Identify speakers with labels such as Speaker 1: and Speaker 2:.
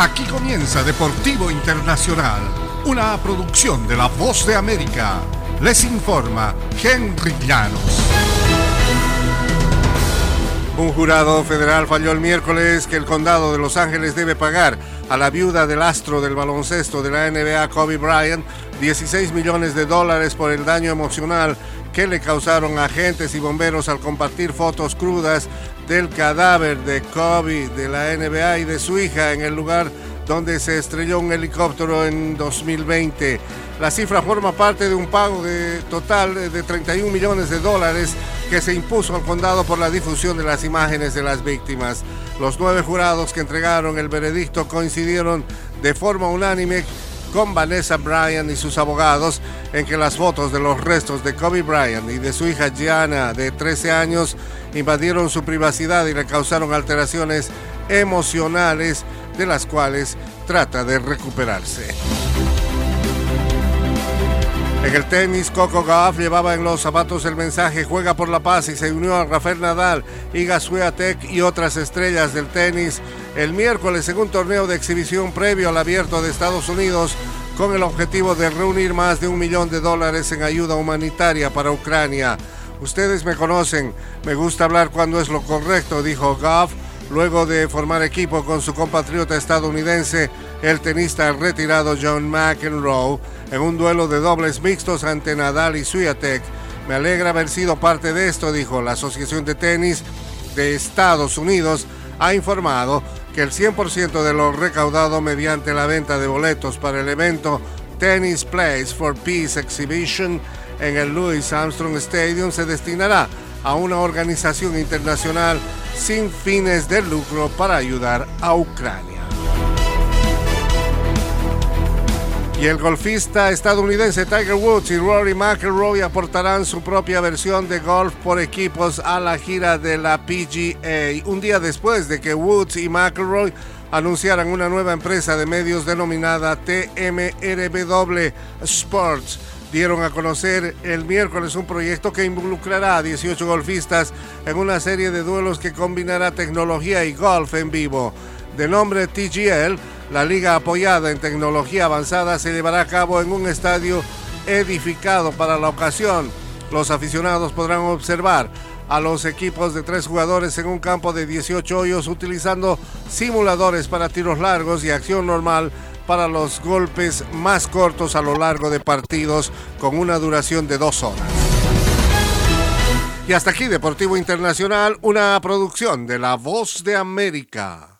Speaker 1: Aquí comienza Deportivo Internacional, una producción de La Voz de América. Les informa Henry Llanos.
Speaker 2: Un jurado federal falló el miércoles que el condado de Los Ángeles debe pagar a la viuda del astro del baloncesto de la NBA, Kobe Bryant, 16 millones de dólares por el daño emocional que le causaron agentes y bomberos al compartir fotos crudas del cadáver de Kobe de la NBA y de su hija en el lugar donde se estrelló un helicóptero en 2020. La cifra forma parte de un pago de total de 31 millones de dólares que se impuso al condado por la difusión de las imágenes de las víctimas. Los nueve jurados que entregaron el veredicto coincidieron de forma unánime con Vanessa Bryan y sus abogados en que las fotos de los restos de Kobe Bryant y de su hija Gianna de 13 años invadieron su privacidad y le causaron alteraciones emocionales de las cuales trata de recuperarse. En el tenis, Coco Gauff llevaba en los zapatos el mensaje Juega por la paz y se unió a Rafael Nadal, Iga Swiatek y otras estrellas del tenis el miércoles en un torneo de exhibición previo al abierto de Estados Unidos con el objetivo de reunir más de un millón de dólares en ayuda humanitaria para Ucrania. Ustedes me conocen, me gusta hablar cuando es lo correcto, dijo Goff, luego de formar equipo con su compatriota estadounidense, el tenista retirado John McEnroe, en un duelo de dobles mixtos ante Nadal y Swiatek. Me alegra haber sido parte de esto, dijo la Asociación de Tenis de Estados Unidos, ha informado que el 100% de lo recaudado mediante la venta de boletos para el evento Tennis Place for Peace Exhibition en el Louis Armstrong Stadium se destinará a una organización internacional sin fines de lucro para ayudar a Ucrania. Y el golfista estadounidense Tiger Woods y Rory McIlroy aportarán su propia versión de golf por equipos a la gira de la PGA, un día después de que Woods y McIlroy anunciaran una nueva empresa de medios denominada TMRW Sports. Dieron a conocer el miércoles un proyecto que involucrará a 18 golfistas en una serie de duelos que combinará tecnología y golf en vivo. De nombre TGL, la liga apoyada en tecnología avanzada se llevará a cabo en un estadio edificado para la ocasión. Los aficionados podrán observar a los equipos de tres jugadores en un campo de 18 hoyos utilizando simuladores para tiros largos y acción normal para los golpes más cortos a lo largo de partidos con una duración de dos horas. Y hasta aquí Deportivo Internacional, una producción de La Voz de América.